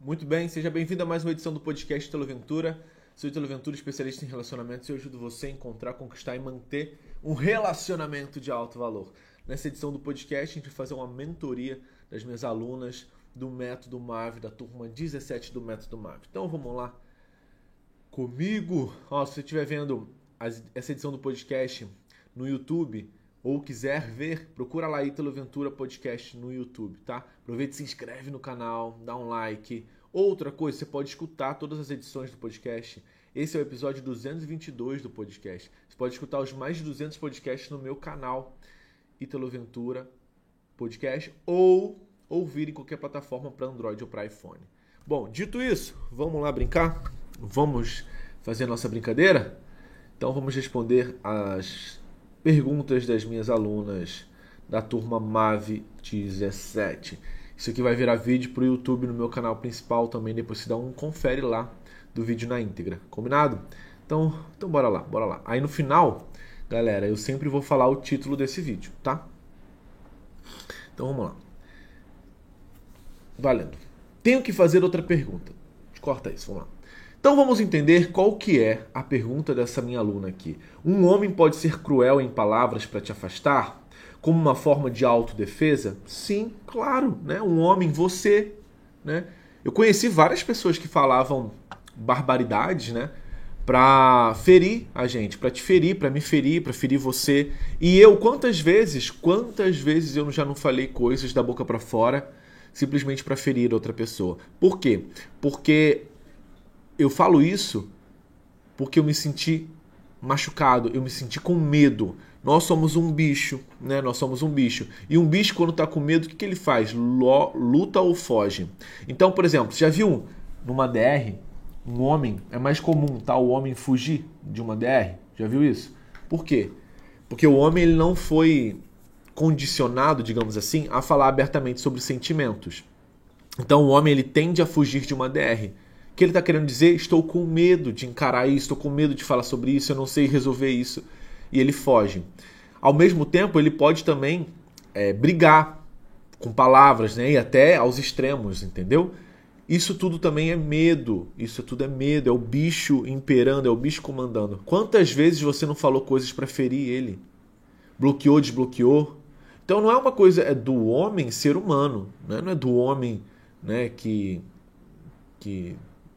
Muito bem, seja bem-vindo a mais uma edição do podcast Telo Ventura. Sou Italo Ventura, especialista em relacionamentos e eu ajudo você a encontrar, conquistar e manter um relacionamento de alto valor. Nessa edição do podcast, a gente vai fazer uma mentoria das minhas alunas do Método MAV, da turma 17 do Método MAV. Então vamos lá comigo. Ó, se você estiver vendo essa edição do podcast no YouTube ou quiser ver, procura lá Italo Ventura Podcast no YouTube, tá? Aproveita e se inscreve no canal, dá um like Outra coisa, você pode escutar todas as edições do podcast. Esse é o episódio 222 do podcast. Você pode escutar os mais de 200 podcasts no meu canal Italo Ventura Podcast ou ouvir em qualquer plataforma para Android ou para iPhone. Bom, dito isso, vamos lá brincar? Vamos fazer a nossa brincadeira? Então vamos responder as perguntas das minhas alunas da turma MAVE 17. Isso aqui vai virar vídeo para o YouTube no meu canal principal também. Depois você dá um confere lá do vídeo na íntegra. Combinado? Então, então bora lá, bora lá. Aí no final, galera, eu sempre vou falar o título desse vídeo, tá? Então vamos lá. Valendo. Tenho que fazer outra pergunta. Corta isso, vamos lá. Então vamos entender qual que é a pergunta dessa minha aluna aqui. Um homem pode ser cruel em palavras para te afastar? como uma forma de autodefesa? Sim, claro, né? Um homem, você, né? Eu conheci várias pessoas que falavam barbaridades, né? Para ferir a gente, para te ferir, para me ferir, para ferir você. E eu, quantas vezes, quantas vezes eu já não falei coisas da boca para fora simplesmente para ferir outra pessoa? Por quê? Porque eu falo isso porque eu me senti machucado, eu me senti com medo. Nós somos um bicho, né? Nós somos um bicho. E um bicho, quando está com medo, o que, que ele faz? Luta ou foge. Então, por exemplo, já viu numa DR, um homem, é mais comum, tá? O homem fugir de uma DR. Já viu isso? Por quê? Porque o homem ele não foi condicionado, digamos assim, a falar abertamente sobre sentimentos. Então o homem ele tende a fugir de uma DR. Que ele está querendo dizer? Estou com medo de encarar isso, estou com medo de falar sobre isso, eu não sei resolver isso e ele foge. Ao mesmo tempo, ele pode também é, brigar com palavras, né? E até aos extremos, entendeu? Isso tudo também é medo. Isso tudo é medo. É o bicho imperando, é o bicho comandando. Quantas vezes você não falou coisas para ferir ele? Bloqueou, desbloqueou. Então não é uma coisa é do homem ser humano, né? não é do homem, né? Que que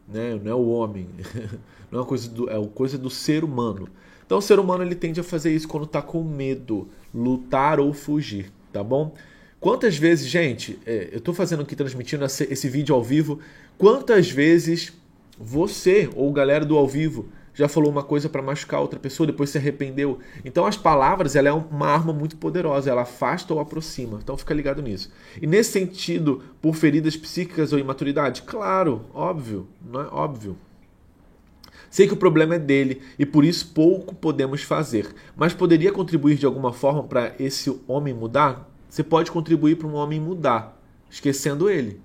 né? não é o homem, não é uma coisa do é coisa do ser humano. Então o ser humano ele tende a fazer isso quando está com medo, lutar ou fugir, tá bom? Quantas vezes, gente, é, eu estou fazendo aqui, transmitindo esse, esse vídeo ao vivo, quantas vezes você ou galera do ao vivo já falou uma coisa para machucar outra pessoa, depois se arrependeu. Então as palavras, ela é uma arma muito poderosa, ela afasta ou aproxima. Então fica ligado nisso. E nesse sentido, por feridas psíquicas ou imaturidade, claro, óbvio, não é óbvio. Sei que o problema é dele e por isso pouco podemos fazer, mas poderia contribuir de alguma forma para esse homem mudar? Você pode contribuir para um homem mudar, esquecendo ele,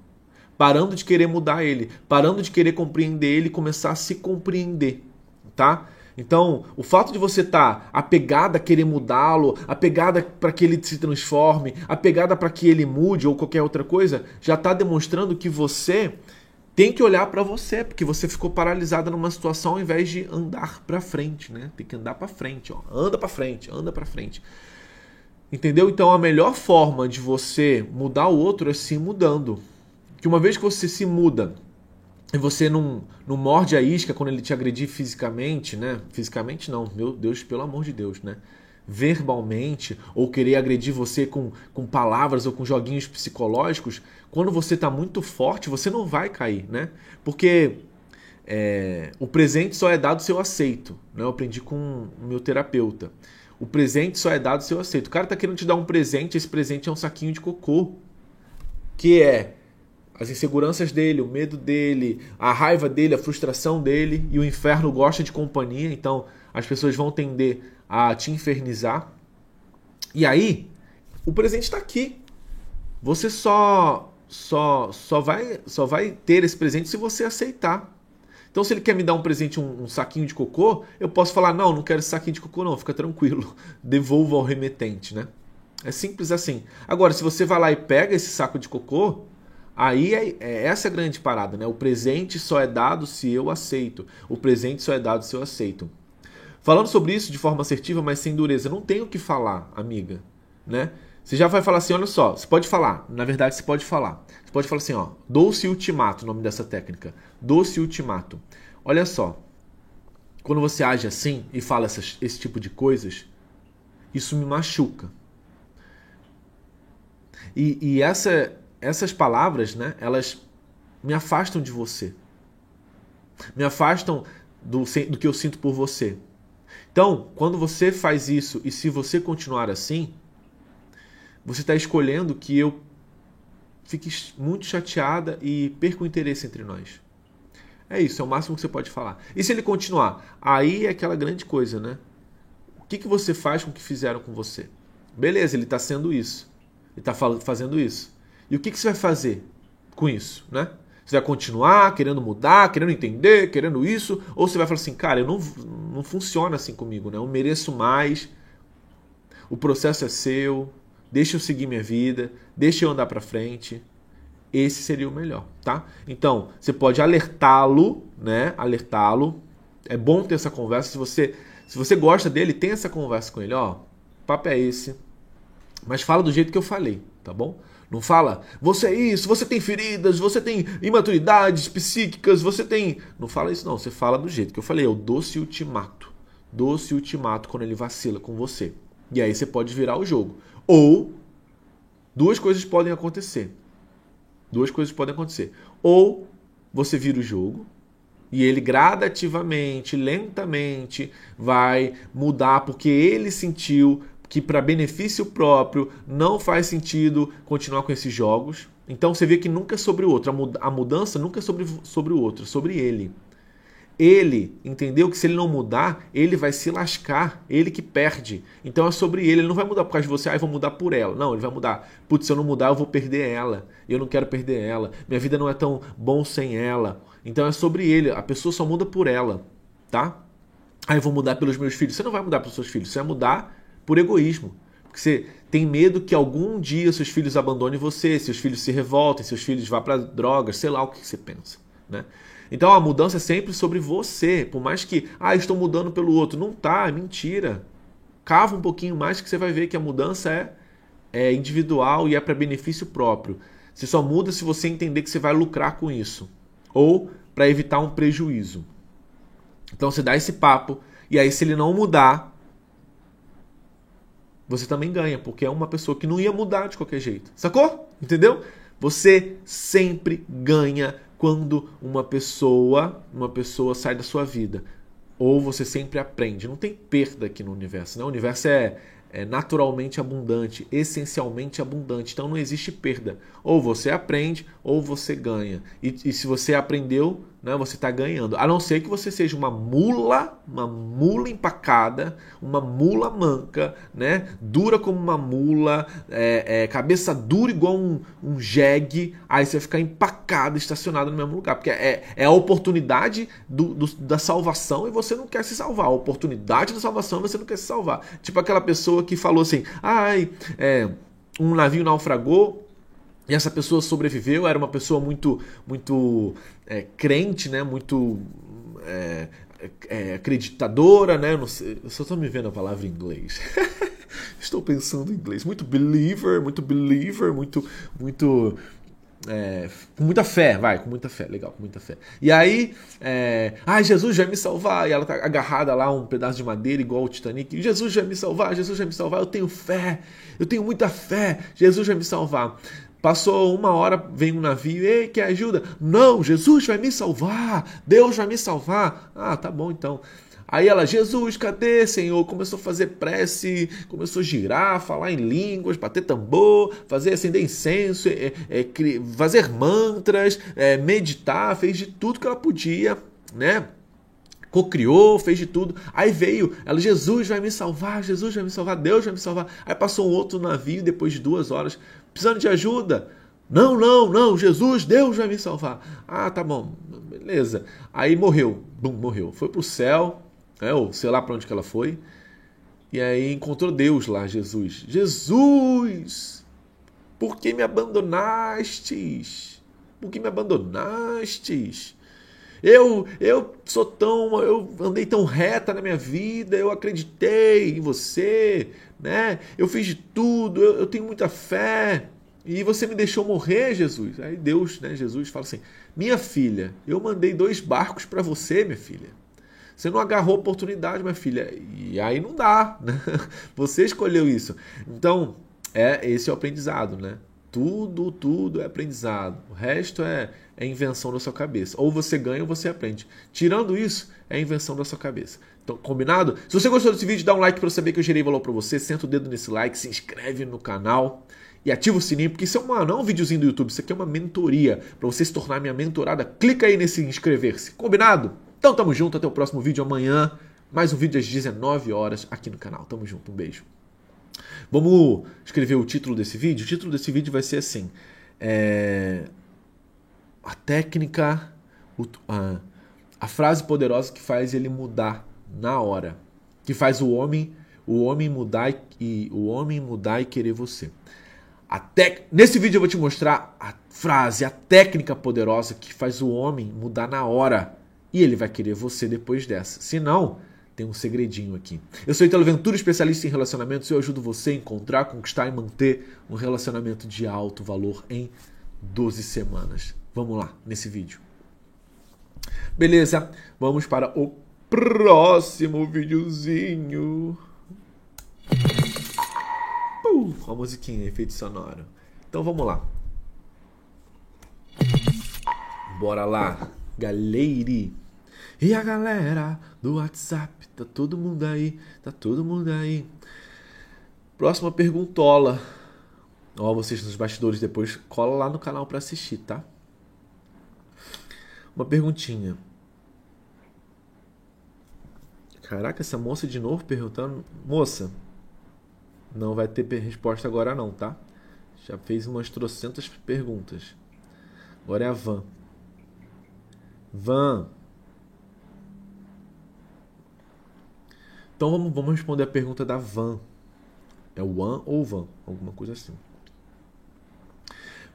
parando de querer mudar ele, parando de querer compreender ele e começar a se compreender, tá? Então, o fato de você estar tá apegado a querer mudá-lo, apegada para que ele se transforme, apegada para que ele mude ou qualquer outra coisa, já está demonstrando que você tem que olhar para você, porque você ficou paralisada numa situação ao invés de andar para frente, né? Tem que andar para frente, ó. Anda para frente, anda para frente. Entendeu? Então a melhor forma de você mudar o outro é se mudando. Que uma vez que você se muda e você não, não morde a isca quando ele te agredir fisicamente, né? Fisicamente não, meu Deus, pelo amor de Deus, né? Verbalmente, ou querer agredir você com, com palavras ou com joguinhos psicológicos, quando você está muito forte, você não vai cair, né? Porque é, o presente só é dado se eu aceito. Né? Eu aprendi com o meu terapeuta. O presente só é dado se eu aceito. O cara está querendo te dar um presente, esse presente é um saquinho de cocô. Que é as inseguranças dele, o medo dele, a raiva dele, a frustração dele, e o inferno gosta de companhia, então as pessoas vão tender a te infernizar. E aí, o presente está aqui. Você só só só vai só vai ter esse presente se você aceitar. Então, se ele quer me dar um presente, um, um, saquinho de cocô, eu posso falar: não, não quero esse saquinho de cocô, não, fica tranquilo, devolvo ao remetente, né? É simples assim. Agora, se você vai lá e pega esse saco de cocô, aí é, é essa a grande parada, né? O presente só é dado se eu aceito. O presente só é dado se eu aceito. Falando sobre isso de forma assertiva, mas sem dureza, não tenho o que falar, amiga, né? Você já vai falar assim, olha só, você pode falar, na verdade você pode falar. Você pode falar assim, ó, doce ultimato, o nome dessa técnica. Doce ultimato. Olha só, quando você age assim e fala essas, esse tipo de coisas, isso me machuca. E, e essa, essas palavras, né, elas me afastam de você. Me afastam do, do que eu sinto por você. Então, quando você faz isso e se você continuar assim, você está escolhendo que eu fique muito chateada e perca o interesse entre nós. É isso, é o máximo que você pode falar. E se ele continuar? Aí é aquela grande coisa, né? O que, que você faz com o que fizeram com você? Beleza, ele está sendo isso. Ele está fazendo isso. E o que, que você vai fazer com isso, né? Você vai continuar querendo mudar, querendo entender, querendo isso? Ou você vai falar assim, cara, eu não, não funciona assim comigo, né? Eu mereço mais, o processo é seu, deixa eu seguir minha vida, deixa eu andar para frente. Esse seria o melhor, tá? Então, você pode alertá-lo, né? Alertá-lo. É bom ter essa conversa. Se você, se você gosta dele, tem essa conversa com ele, ó. Papo é esse. Mas fala do jeito que eu falei, tá bom? Não fala, você é isso, você tem feridas, você tem imaturidades psíquicas, você tem. Não fala isso, não. Você fala do jeito que eu falei, é o doce ultimato. Doce ultimato quando ele vacila com você. E aí você pode virar o jogo. Ou duas coisas podem acontecer. Duas coisas podem acontecer. Ou você vira o jogo e ele gradativamente, lentamente vai mudar porque ele sentiu que para benefício próprio não faz sentido continuar com esses jogos. Então você vê que nunca é sobre o outro. A mudança nunca é sobre, sobre o outro, é sobre ele. Ele entendeu que se ele não mudar, ele vai se lascar, ele que perde. Então é sobre ele, ele não vai mudar por causa de você, ah, eu vou mudar por ela. Não, ele vai mudar. Putz, se eu não mudar, eu vou perder ela. Eu não quero perder ela. Minha vida não é tão bom sem ela. Então é sobre ele, a pessoa só muda por ela, tá? Ah, eu vou mudar pelos meus filhos. Você não vai mudar pelos seus filhos, você vai mudar por egoísmo. Porque você tem medo que algum dia seus filhos abandonem você, seus filhos se revoltem, seus filhos vá para drogas, sei lá o que você pensa, né? Então a mudança é sempre sobre você. Por mais que, ah, estou mudando pelo outro. Não tá, é mentira. Cava um pouquinho mais que você vai ver que a mudança é, é individual e é para benefício próprio. Você só muda se você entender que você vai lucrar com isso. Ou para evitar um prejuízo. Então você dá esse papo. E aí, se ele não mudar, você também ganha, porque é uma pessoa que não ia mudar de qualquer jeito. Sacou? Entendeu? Você sempre ganha quando uma pessoa, uma pessoa sai da sua vida. Ou você sempre aprende. Não tem perda aqui no universo, né? O universo é, é naturalmente abundante, essencialmente abundante. Então não existe perda. Ou você aprende ou você ganha. E, e se você aprendeu, né, você está ganhando. A não ser que você seja uma mula, uma mula empacada, uma mula manca, né, dura como uma mula, é, é, cabeça dura igual um, um jegue. Aí você vai ficar empacado, estacionado no mesmo lugar. Porque é, é a oportunidade do, do, da salvação e você não quer se salvar. A oportunidade da salvação e você não quer se salvar. Tipo aquela pessoa que falou assim: ai, é, um navio naufragou e essa pessoa sobreviveu, era uma pessoa muito, muito é, crente, né? Muito é, é, acreditadora, né? Sei, eu só estou me vendo a palavra em inglês. Estou pensando em inglês. Muito believer, muito believer, muito, muito. É, com muita fé, vai, com muita fé, legal, com muita fé. E aí, é, ah, Jesus vai me salvar. E ela tá agarrada lá, um pedaço de madeira, igual o Titanic. Jesus vai me salvar, Jesus vai me salvar. Eu tenho fé, eu tenho muita fé. Jesus vai me salvar. Passou uma hora, vem um navio, ei, que ajuda? Não, Jesus vai me salvar, Deus vai me salvar. Ah, tá bom então. Aí ela, Jesus, cadê, Senhor? Começou a fazer prece, começou a girar, falar em línguas, bater tambor, fazer acender incenso, é, é, fazer mantras, é, meditar, fez de tudo que ela podia, né? Cocriou, fez de tudo. Aí veio, ela, Jesus vai me salvar, Jesus vai me salvar, Deus vai me salvar. Aí passou um outro navio depois de duas horas precisando de ajuda. Não, não, não, Jesus, Deus vai me salvar. Ah, tá bom, beleza. Aí morreu, bum, morreu. Foi pro céu, é, ou sei lá para onde que ela foi. E aí encontrou Deus lá, Jesus. Jesus, por que me abandonastes? Por que me abandonastes? Eu, eu sou tão, eu andei tão reta na minha vida, eu acreditei em você, né? Eu fiz de tudo, eu, eu tenho muita fé. E você me deixou morrer, Jesus. Aí Deus, né, Jesus fala assim: "Minha filha, eu mandei dois barcos para você, minha filha. Você não agarrou a oportunidade, minha filha. E aí não dá, né? Você escolheu isso. Então, é esse é o aprendizado, né? Tudo, tudo é aprendizado. O resto é, é invenção da sua cabeça. Ou você ganha ou você aprende. Tirando isso, é invenção da sua cabeça. Então, combinado? Se você gostou desse vídeo, dá um like para eu saber que eu gerei valor para você. Senta o dedo nesse like, se inscreve no canal e ativa o sininho, porque isso é uma, não é um videozinho do YouTube, isso aqui é uma mentoria. Para você se tornar minha mentorada, clica aí nesse inscrever-se. Combinado? Então tamo junto, até o próximo vídeo amanhã. Mais um vídeo às 19 horas aqui no canal. Tamo junto, um beijo. Vamos escrever o título desse vídeo? O título desse vídeo vai ser assim: é... A técnica, a, a frase poderosa que faz ele mudar na hora, que faz o homem, o homem mudar e, o homem mudar e querer você. Nesse vídeo eu vou te mostrar a frase, a técnica poderosa que faz o homem mudar na hora e ele vai querer você depois dessa. Se não, tem um segredinho aqui. Eu sou Italo Ventura, especialista em relacionamentos, e eu ajudo você a encontrar, conquistar e manter um relacionamento de alto valor em 12 semanas. Vamos lá, nesse vídeo. Beleza, vamos para o próximo videozinho. Uh, a musiquinha, efeito sonoro. Então vamos lá. Bora lá, galeire. E a galera do WhatsApp, tá todo mundo aí, tá todo mundo aí. Próxima perguntola. Ó, vocês nos bastidores depois cola lá no canal para assistir, tá? Uma perguntinha. Caraca, essa moça de novo perguntando. Moça, não vai ter resposta agora não, tá? Já fez umas trocentas perguntas. Agora é a Van. Van, Então vamos, vamos responder a pergunta da Van. É o One ou Van? Alguma coisa assim.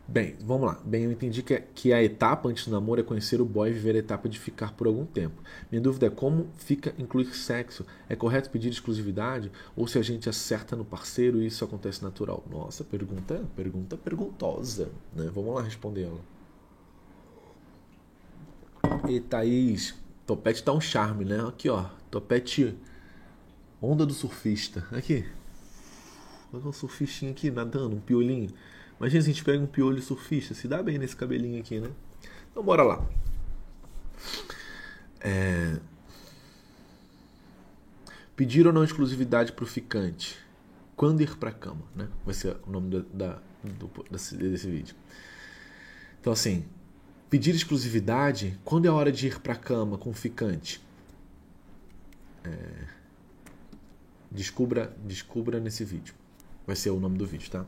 Bem, vamos lá. Bem, eu entendi que, que a etapa antes do namoro é conhecer o boy e viver a etapa de ficar por algum tempo. Minha dúvida é como fica incluir sexo? É correto pedir exclusividade? Ou se a gente acerta no parceiro e isso acontece natural? Nossa, pergunta, pergunta perguntosa. Né? Vamos lá responder ela. E Thaís, topete tá um charme, né? Aqui, ó. Topete Onda do surfista. Aqui. Olha um surfistinho aqui nadando, um piolinho. Imagina se a gente pega um piolho surfista. Se dá bem nesse cabelinho aqui, né? Então bora lá. É... Pedir ou não exclusividade para o ficante. Quando ir para cama, né? Vai ser o nome da, da do, desse, vídeo. Então assim, pedir exclusividade quando é a hora de ir para cama com o ficante. É... Descubra, descubra nesse vídeo. Vai ser o nome do vídeo, tá?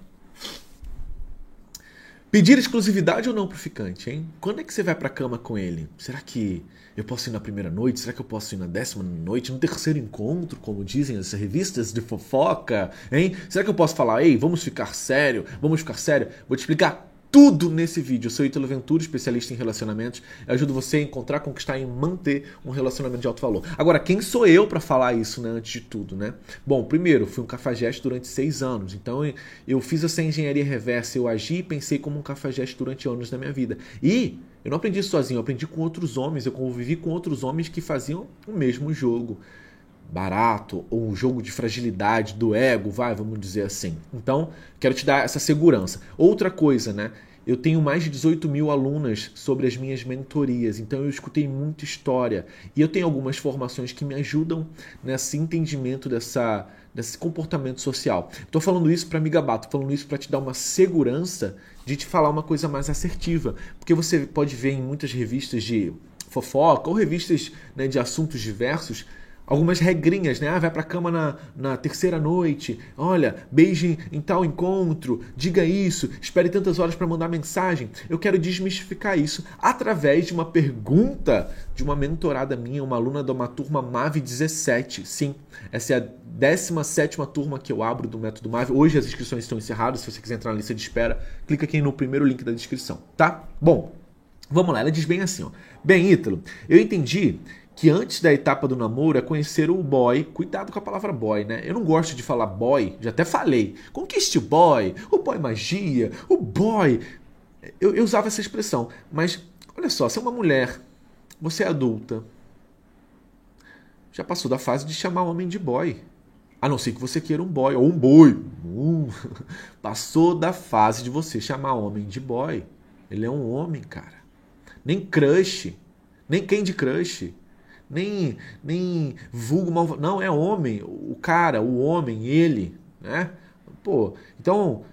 Pedir exclusividade ou não pro ficante, hein? Quando é que você vai pra cama com ele? Será que eu posso ir na primeira noite? Será que eu posso ir na décima noite? No terceiro encontro, como dizem as revistas de fofoca, hein? Será que eu posso falar, ei, vamos ficar sério? Vamos ficar sério? Vou te explicar tudo nesse vídeo. Eu sou Ítalo Ventura, especialista em relacionamentos. Eu ajudo você a encontrar, conquistar e manter um relacionamento de alto valor. Agora, quem sou eu para falar isso, né, antes de tudo, né? Bom, primeiro, fui um cafajeste durante seis anos. Então, eu fiz essa engenharia reversa. Eu agi e pensei como um cafajeste durante anos da minha vida. E eu não aprendi sozinho, eu aprendi com outros homens. Eu convivi com outros homens que faziam o mesmo jogo barato ou um jogo de fragilidade do ego, vai, vamos dizer assim. Então, quero te dar essa segurança. Outra coisa, né? Eu tenho mais de 18 mil alunas sobre as minhas mentorias, então eu escutei muita história e eu tenho algumas formações que me ajudam nesse entendimento dessa, desse comportamento social. Estou falando isso para me gabar, estou falando isso para te dar uma segurança de te falar uma coisa mais assertiva, porque você pode ver em muitas revistas de fofoca ou revistas né, de assuntos diversos algumas regrinhas, né? Ah, vai pra cama na, na terceira noite. Olha, beije em tal encontro. Diga isso. Espere tantas horas para mandar mensagem. Eu quero desmistificar isso através de uma pergunta de uma mentorada minha, uma aluna de uma turma MAVE 17. Sim, essa é a 17 turma que eu abro do Método MAVE. Hoje as inscrições estão encerradas. Se você quiser entrar na lista de espera, clica aqui no primeiro link da descrição, tá? Bom, vamos lá. Ela diz bem assim, ó. Bem, Ítalo, eu entendi que antes da etapa do namoro é conhecer o boy. Cuidado com a palavra boy, né? Eu não gosto de falar boy, já até falei. Conquiste o boy, o boy magia, o boy. Eu, eu usava essa expressão, mas olha só, se é uma mulher, você é adulta, já passou da fase de chamar homem de boy. A não ser que você queira um boy ou um boi. Uh, passou da fase de você chamar homem de boy. Ele é um homem, cara. Nem crush, nem quem de crush nem, nem vulgo mal. Não, é homem, o cara, o homem, ele, né? Pô, então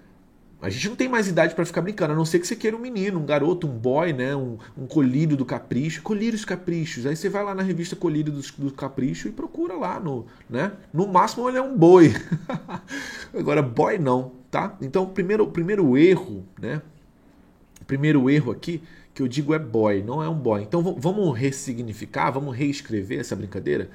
a gente não tem mais idade para ficar brincando, a não ser que você queira um menino, um garoto, um boy, né? Um, um colírio do capricho. Colírios caprichos. Aí você vai lá na revista Colírio do, do Capricho e procura lá, no, né? No máximo ele é um boi. Agora, boy não, tá? Então, primeiro, primeiro erro, né? Primeiro erro aqui que eu digo é boy, não é um boy. Então vamos ressignificar, vamos reescrever essa brincadeira.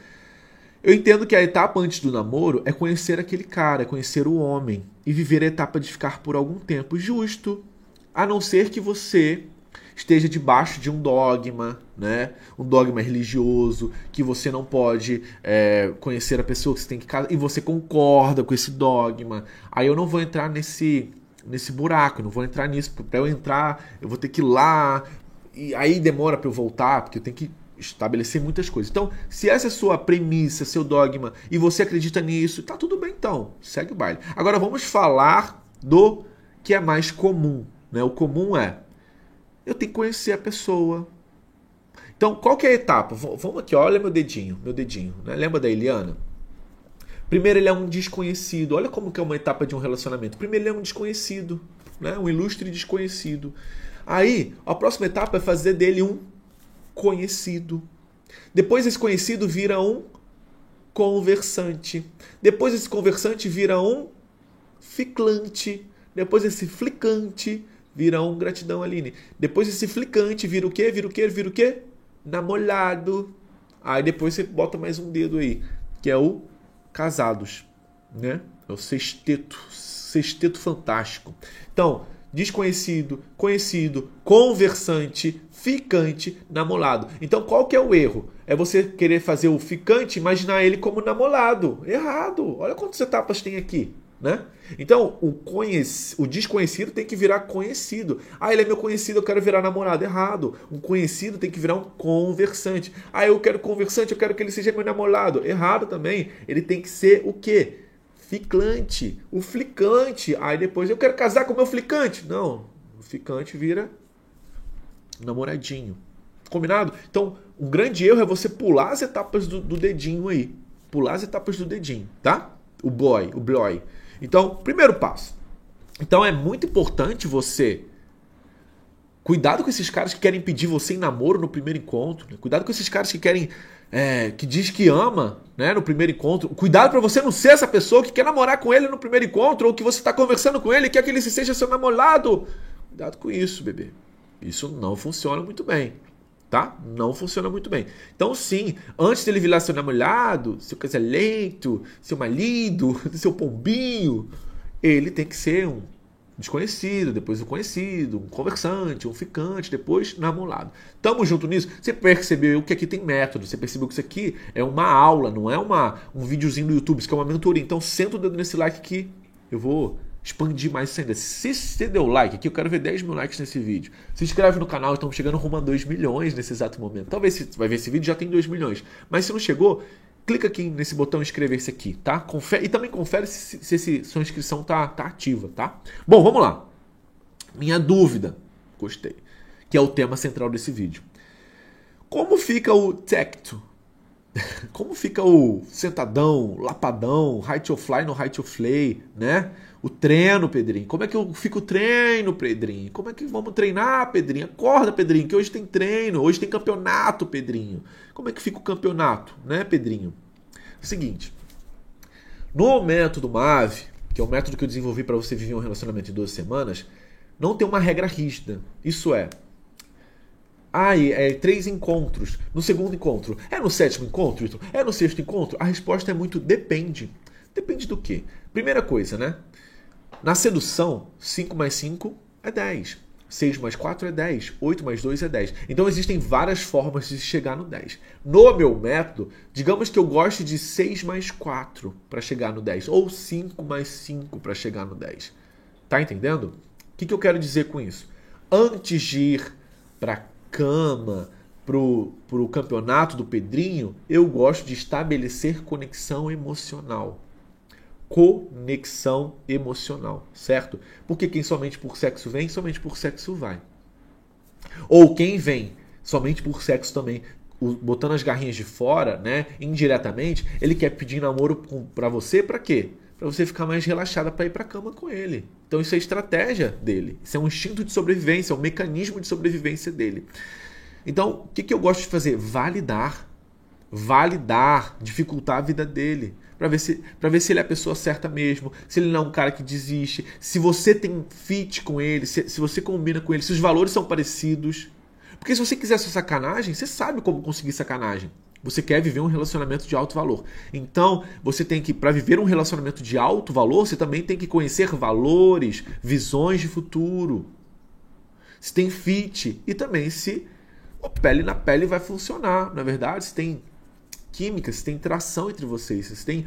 Eu entendo que a etapa antes do namoro é conhecer aquele cara, conhecer o homem e viver a etapa de ficar por algum tempo justo, a não ser que você esteja debaixo de um dogma, né? Um dogma religioso que você não pode é, conhecer a pessoa que você tem que casar e você concorda com esse dogma. Aí eu não vou entrar nesse nesse buraco, não vou entrar nisso. Para eu entrar, eu vou ter que ir lá, e aí demora para eu voltar, porque eu tenho que estabelecer muitas coisas. Então, se essa é sua premissa, seu dogma, e você acredita nisso, tá tudo bem então, segue o baile. Agora vamos falar do que é mais comum. Né? O comum é, eu tenho que conhecer a pessoa. Então, qual que é a etapa? Vamos aqui, olha meu dedinho, meu dedinho. Né? Lembra da Eliana? Primeiro, ele é um desconhecido. Olha como que é uma etapa de um relacionamento. Primeiro, ele é um desconhecido, né? um ilustre desconhecido. Aí, a próxima etapa é fazer dele um conhecido. Depois, esse conhecido vira um conversante. Depois, esse conversante vira um ficlante. Depois, esse flicante vira um gratidão, Aline. Depois, esse flicante vira o quê? Vira o quê? Vira o quê? Namorado. Aí depois você bota mais um dedo aí, que é o casados, né? É o sexteto, sexteto fantástico. Então, desconhecido, conhecido, conversante, ficante, namorado. Então, qual que é o erro? É você querer fazer o ficante, imaginar ele como namorado. Errado. Olha quantas etapas tem aqui. Né? Então, o, conheci, o desconhecido tem que virar conhecido. Ah, ele é meu conhecido, eu quero virar namorado. Errado. Um conhecido tem que virar um conversante. Ah, eu quero conversante, eu quero que ele seja meu namorado. Errado também. Ele tem que ser o quê? Ficlante. O flicante. Aí depois, eu quero casar com o meu flicante. Não. O ficante vira namoradinho. Combinado? Então, um grande erro é você pular as etapas do, do dedinho aí. Pular as etapas do dedinho, tá? O boy, o boy. Então, primeiro passo. Então é muito importante você cuidado com esses caras que querem pedir você em namoro no primeiro encontro. Né? Cuidado com esses caras que querem é, que diz que ama, né, no primeiro encontro. Cuidado para você não ser essa pessoa que quer namorar com ele no primeiro encontro ou que você está conversando com ele e quer que ele seja seu namorado. Cuidado com isso, bebê. Isso não funciona muito bem tá? Não funciona muito bem. Então, sim, antes dele virar seu namorado, seu casalento, seu marido, seu pombinho, ele tem que ser um desconhecido, depois o conhecido, um conversante, um ficante, depois namorado. Tamo junto nisso? Você percebeu que aqui tem método, você percebeu que isso aqui é uma aula, não é uma, um videozinho do YouTube, isso aqui é uma mentoria. Então senta o dedo nesse like aqui, eu vou expandir mais ainda. Se você deu like aqui, eu quero ver 10 mil likes nesse vídeo. Se inscreve no canal, estamos chegando rumo a 2 milhões nesse exato momento. Talvez você vai ver esse vídeo já tem 2 milhões. Mas se não chegou, clica aqui nesse botão inscrever-se aqui, tá? Confere, e também confere se, se, se sua inscrição tá, tá ativa, tá? Bom, vamos lá. Minha dúvida, gostei, que é o tema central desse vídeo. Como fica o tecto? Como fica o sentadão, lapadão, high to fly no high to flay, né? O treino, Pedrinho. Como é que eu fico treino, Pedrinho? Como é que vamos treinar, Pedrinho? Acorda, Pedrinho, que hoje tem treino, hoje tem campeonato, Pedrinho. Como é que fica o campeonato, né, Pedrinho? Seguinte. No método MAVE, que é o método que eu desenvolvi para você viver um relacionamento em 12 semanas, não tem uma regra rígida. Isso é, ah, é três encontros. No segundo encontro. É no sétimo encontro? É no sexto encontro? A resposta é muito depende. Depende do quê? Primeira coisa, né? Na sedução, 5 mais 5 é 10. 6 mais 4 é 10. 8 mais 2 é 10. Então existem várias formas de chegar no 10. No meu método, digamos que eu goste de 6 mais 4 para chegar no 10. Ou 5 mais 5 para chegar no 10. Tá entendendo? O que, que eu quero dizer com isso? Antes de ir para cama, pro, pro campeonato do Pedrinho, eu gosto de estabelecer conexão emocional conexão emocional, certo? Porque quem somente por sexo vem, somente por sexo vai. Ou quem vem somente por sexo também, botando as garrinhas de fora, né, indiretamente, ele quer pedir namoro para você para quê? Para você ficar mais relaxada para ir para cama com ele. Então isso é estratégia dele. Isso é um instinto de sobrevivência, é um mecanismo de sobrevivência dele. Então, o que, que eu gosto de fazer? Validar. Validar, dificultar a vida dele para ver se para ver se ele é a pessoa certa mesmo, se ele não é um cara que desiste, se você tem fit com ele, se, se você combina com ele, se os valores são parecidos. Porque se você quiser sua sacanagem, você sabe como conseguir sacanagem. Você quer viver um relacionamento de alto valor. Então, você tem que, para viver um relacionamento de alto valor, você também tem que conhecer valores, visões de futuro. Se tem fit e também se o pele na pele vai funcionar, na é verdade, se tem química, se tem tração entre vocês, se tem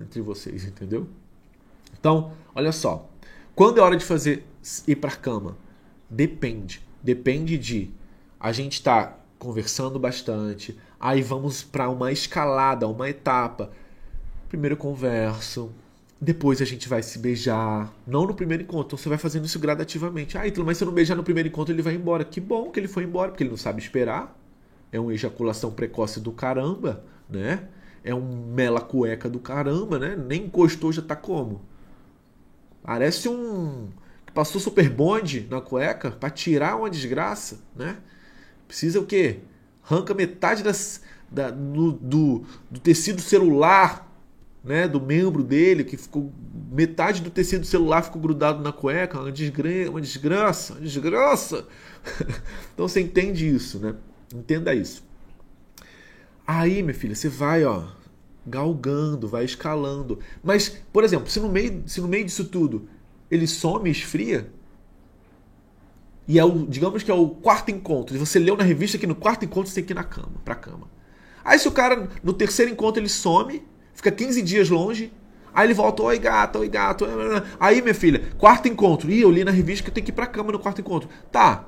entre vocês, entendeu? Então, olha só. Quando é hora de fazer ir para cama? Depende. Depende de a gente estar tá conversando bastante, aí vamos para uma escalada, uma etapa. Primeiro converso, depois a gente vai se beijar, não no primeiro encontro, então você vai fazendo isso gradativamente. Ah, então, mas se eu não beijar no primeiro encontro, ele vai embora. Que bom que ele foi embora, porque ele não sabe esperar é uma ejaculação precoce do caramba, né? É um mela cueca do caramba, né? Nem encostou, já tá como? Parece um. Passou super bonde na cueca para tirar uma desgraça, né? Precisa o quê? Arranca metade das, da, do, do, do tecido celular né, do membro dele, que ficou metade do tecido celular ficou grudado na cueca, uma desgraça, uma desgraça, uma desgraça. então você entende isso, né? Entenda isso. Aí, minha filha, você vai, ó, galgando, vai escalando. Mas, por exemplo, se no meio, se no meio disso tudo ele some, esfria, e é o, digamos que é o quarto encontro, e você leu na revista que no quarto encontro você tem que ir na cama, pra cama. Aí se o cara no terceiro encontro ele some, fica 15 dias longe, aí ele volta, oi gato, oi gato. Aí, minha filha, quarto encontro. Ih, eu li na revista que tenho que ir pra cama no quarto encontro. Tá.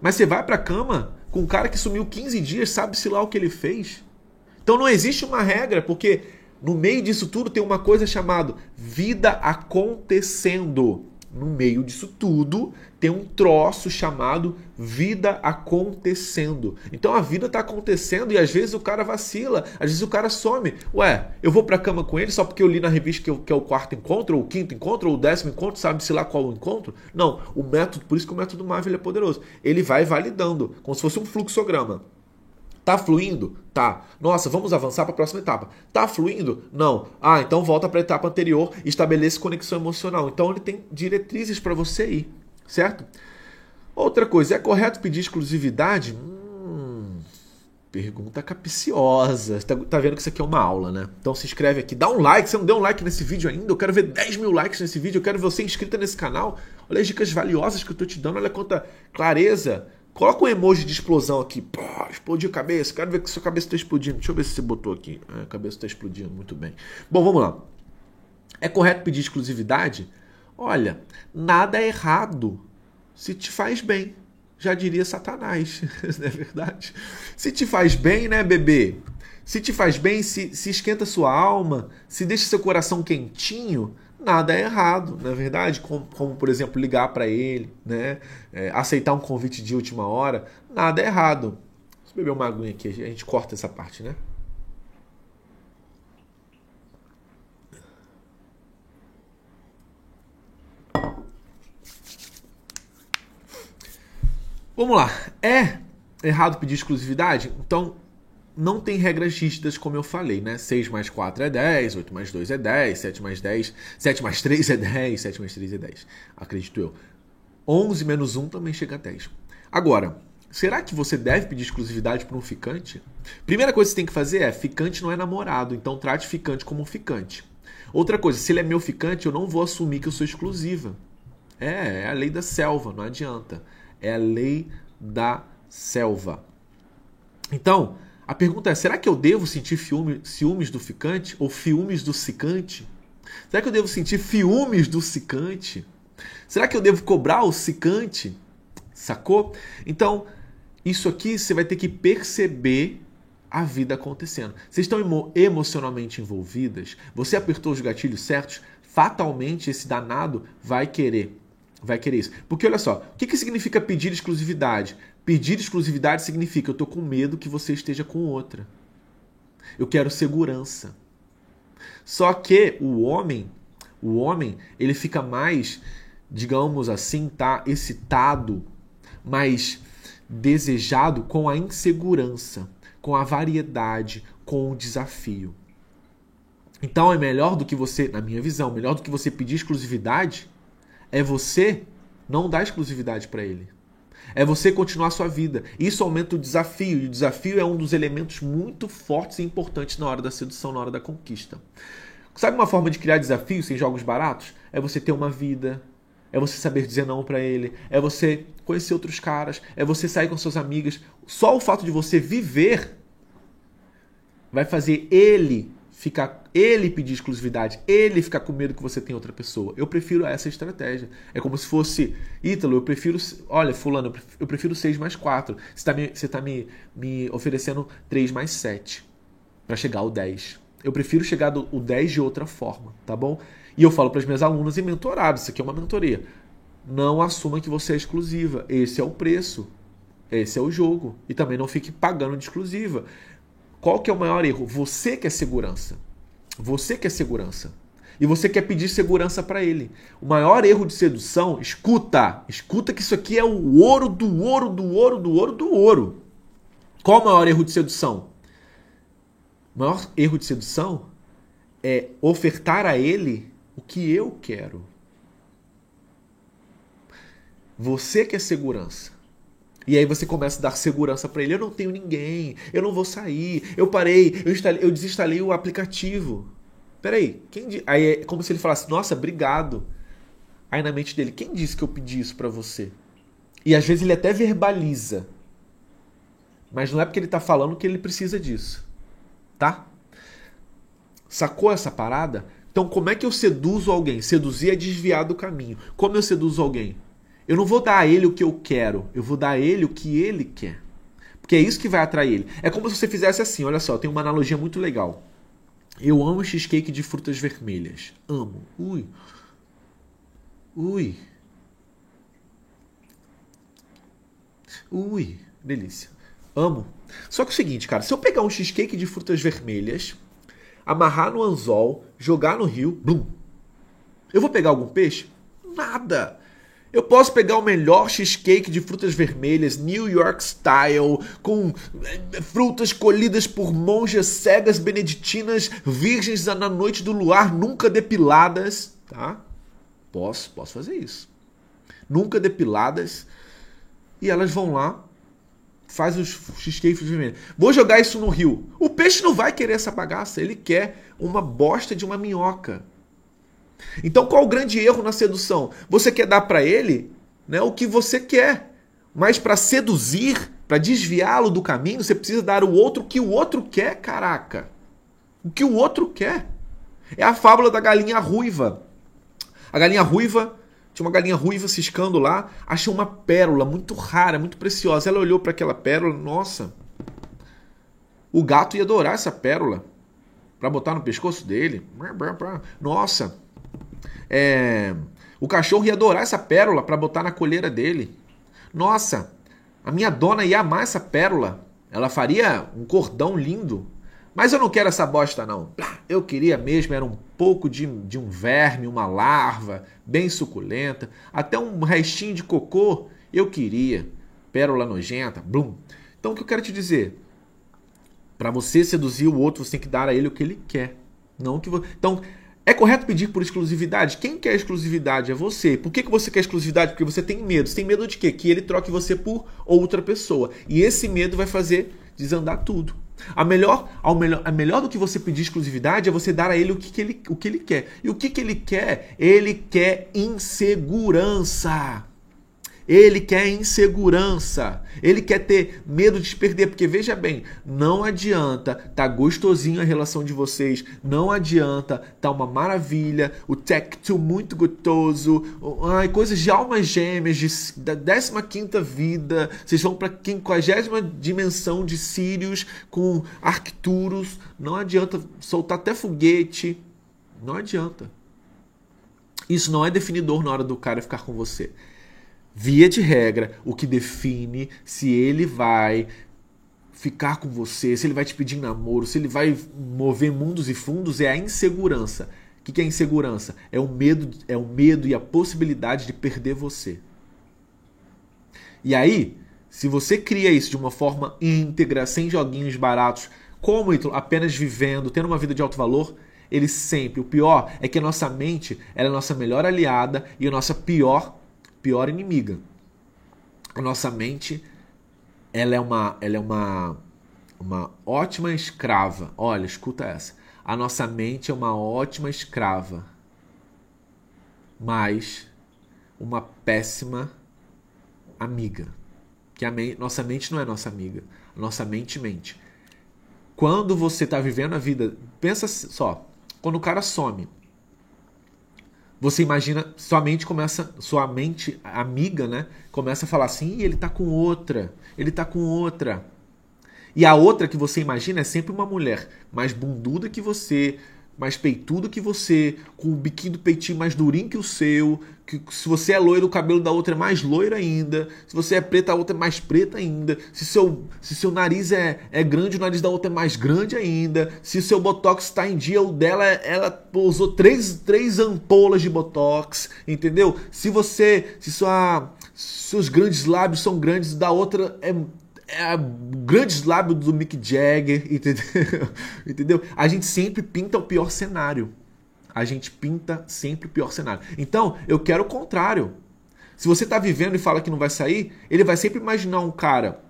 Mas você vai pra cama com um cara que sumiu 15 dias, sabe-se lá o que ele fez. Então não existe uma regra, porque no meio disso tudo tem uma coisa chamada vida acontecendo no meio disso tudo, tem um troço chamado vida acontecendo. Então a vida está acontecendo e às vezes o cara vacila, às vezes o cara some. Ué, eu vou pra cama com ele só porque eu li na revista que, eu, que é o quarto encontro, ou o quinto encontro, ou o décimo encontro, sabe-se lá qual o encontro? Não, o método, por isso que o método Marvel é poderoso. Ele vai validando, como se fosse um fluxograma. Tá fluindo? Tá. Nossa, vamos avançar para a próxima etapa. Tá fluindo? Não. Ah, então volta para a etapa anterior e estabelece conexão emocional. Então ele tem diretrizes para você ir, certo? Outra coisa, é correto pedir exclusividade? Hum, Pergunta capiciosa. Tá, tá, vendo que isso aqui é uma aula, né? Então se inscreve aqui, dá um like. Se não deu um like nesse vídeo ainda, eu quero ver 10 mil likes nesse vídeo. Eu quero ver você inscrita nesse canal. Olha as dicas valiosas que eu tô te dando. Olha quanta clareza. Coloca um emoji de explosão aqui. Pô, explodiu a cabeça. Quero ver que sua cabeça está explodindo. Deixa eu ver se você botou aqui. É, a cabeça está explodindo. Muito bem. Bom, vamos lá. É correto pedir exclusividade? Olha, nada é errado se te faz bem já diria Satanás, não é verdade? Se te faz bem, né, bebê? Se te faz bem, se, se esquenta sua alma, se deixa seu coração quentinho, nada é errado, não é verdade? Como, como por exemplo, ligar para ele, né? É, aceitar um convite de última hora, nada é errado. Deixa eu beber uma aguinha aqui, a gente corta essa parte, né? Vamos lá. É errado pedir exclusividade? Então, não tem regras rígidas, como eu falei, né? 6 mais 4 é 10, 8 mais 2 é 10, 7 mais 10, 7 mais 3 é 10, 7 mais 3 é 10. Acredito eu. 11 menos 1 também chega a 10. Agora, será que você deve pedir exclusividade para um ficante? Primeira coisa que você tem que fazer é: ficante não é namorado, então trate ficante como ficante. Outra coisa, se ele é meu ficante, eu não vou assumir que eu sou exclusiva. É, é a lei da selva, não adianta é a lei da selva. Então, a pergunta é: será que eu devo sentir ciúme, ciúmes do ficante ou ciúmes do cicante? Será que eu devo sentir ciúmes do cicante? Será que eu devo cobrar o cicante? Sacou? Então, isso aqui você vai ter que perceber a vida acontecendo. Vocês estão emo emocionalmente envolvidas? Você apertou os gatilhos certos? Fatalmente esse danado vai querer vai querer isso. Porque olha só, o que, que significa pedir exclusividade? Pedir exclusividade significa eu tô com medo que você esteja com outra. Eu quero segurança. Só que o homem, o homem, ele fica mais, digamos assim, tá excitado, mais desejado com a insegurança, com a variedade, com o desafio. Então é melhor do que você, na minha visão, melhor do que você pedir exclusividade, é você não dar exclusividade para ele. É você continuar sua vida. Isso aumenta o desafio. E o desafio é um dos elementos muito fortes e importantes na hora da sedução, na hora da conquista. Sabe uma forma de criar desafios sem jogos baratos? É você ter uma vida, é você saber dizer não para ele, é você conhecer outros caras, é você sair com suas amigas. Só o fato de você viver vai fazer ele ficar ele pedir exclusividade, ele ficar com medo que você tenha outra pessoa. Eu prefiro essa estratégia. É como se fosse, Ítalo, eu prefiro, olha, fulano, eu prefiro 6 mais 4. Você está me, você tá me, me oferecendo 3 mais 7 para chegar ao 10. Eu prefiro chegar do, o 10 de outra forma, tá bom? E eu falo para as minhas alunas e mentorados, isso aqui é uma mentoria. Não assuma que você é exclusiva. Esse é o preço. Esse é o jogo. E também não fique pagando de exclusiva. Qual que é o maior erro? Você quer segurança. Você quer segurança. E você quer pedir segurança para ele. O maior erro de sedução, escuta, escuta que isso aqui é o ouro do ouro do ouro do ouro do ouro. Qual o maior erro de sedução? O maior erro de sedução é ofertar a ele o que eu quero. Você quer segurança. E aí você começa a dar segurança para ele. Eu não tenho ninguém, eu não vou sair, eu parei, eu, instalei, eu desinstalei o aplicativo. Peraí, quem aí é como se ele falasse, nossa, obrigado. Aí na mente dele, quem disse que eu pedi isso para você? E às vezes ele até verbaliza. Mas não é porque ele tá falando que ele precisa disso. Tá? Sacou essa parada? Então, como é que eu seduzo alguém? Seduzir é desviar do caminho. Como eu seduzo alguém? Eu não vou dar a ele o que eu quero, eu vou dar a ele o que ele quer. Porque é isso que vai atrair ele. É como se você fizesse assim, olha só, tem uma analogia muito legal. Eu amo cheesecake de frutas vermelhas. Amo. Ui. Ui. Ui, delícia. Amo. Só que é o seguinte, cara, se eu pegar um cheesecake de frutas vermelhas, amarrar no anzol, jogar no rio, blum. Eu vou pegar algum peixe? Nada. Eu posso pegar o melhor cheesecake de frutas vermelhas, New York style, com eh, frutas colhidas por monjas cegas beneditinas, virgens na noite do luar, nunca depiladas, tá? Posso, posso fazer isso. Nunca depiladas. E elas vão lá, faz os cheesecakes vermelhos. Vou jogar isso no rio. O peixe não vai querer essa bagaça, ele quer uma bosta de uma minhoca. Então qual o grande erro na sedução? Você quer dar para ele né, o que você quer. Mas para seduzir, para desviá-lo do caminho, você precisa dar o outro o que o outro quer, caraca. O que o outro quer. É a fábula da galinha ruiva. A galinha ruiva, tinha uma galinha ruiva ciscando lá, achou uma pérola muito rara, muito preciosa. Ela olhou para aquela pérola, nossa. O gato ia adorar essa pérola para botar no pescoço dele. Nossa. É, o cachorro ia adorar essa pérola para botar na colheira dele. Nossa, a minha dona ia amar essa pérola. Ela faria um cordão lindo. Mas eu não quero essa bosta, não. Eu queria mesmo, era um pouco de, de um verme, uma larva, bem suculenta, até um restinho de cocô. Eu queria. Pérola nojenta, blum. Então o que eu quero te dizer? Para você seduzir o outro, você tem que dar a ele o que ele quer. Não que você... Então, é correto pedir por exclusividade? Quem quer exclusividade é você. Por que, que você quer exclusividade? Porque você tem medo. Você tem medo de quê? Que ele troque você por outra pessoa. E esse medo vai fazer desandar tudo. A melhor, ao melhor, a melhor do que você pedir exclusividade é você dar a ele o que, que ele, o que ele quer. E o que, que ele quer? Ele quer insegurança. Ele quer insegurança. Ele quer ter medo de perder. Porque veja bem, não adianta tá gostosinho a relação de vocês. Não adianta tá uma maravilha. O tacto muito gostoso. Ai, coisas de almas gêmeas, de, da 15 vida. Vocês vão para a 50 dimensão de Sirius com Arcturus. Não adianta soltar até foguete. Não adianta. Isso não é definidor na hora do cara ficar com você. Via de regra, o que define se ele vai ficar com você, se ele vai te pedir namoro, se ele vai mover mundos e fundos é a insegurança. O que é insegurança? É o medo, é o medo e a possibilidade de perder você. E aí, se você cria isso de uma forma íntegra, sem joguinhos baratos, como apenas vivendo, tendo uma vida de alto valor, ele sempre. O pior é que a nossa mente é a nossa melhor aliada e a nossa pior pior inimiga. A nossa mente, ela é uma, ela é uma, uma ótima escrava. Olha, escuta essa. A nossa mente é uma ótima escrava, mas uma péssima amiga. Que a me nossa mente não é nossa amiga. Nossa mente mente. Quando você está vivendo a vida, pensa só, quando o cara some, você imagina, sua mente começa, sua mente amiga, né, começa a falar assim, ele tá com outra, ele tá com outra. E a outra que você imagina é sempre uma mulher mais bunduda que você, mais peitudo que você, com o biquinho do peitinho mais durinho que o seu, que se você é loiro, o cabelo da outra é mais loiro ainda, se você é preta, a outra é mais preta ainda, se seu, se seu nariz é, é grande, o nariz da outra é mais grande ainda, se o seu botox está em dia, o dela, ela usou três, três ampolas de botox, entendeu? Se você, se sua, seus grandes lábios são grandes, da outra é é grandes lábios do Mick Jagger, entendeu? entendeu? A gente sempre pinta o pior cenário. A gente pinta sempre o pior cenário. Então, eu quero o contrário. Se você está vivendo e fala que não vai sair, ele vai sempre imaginar um cara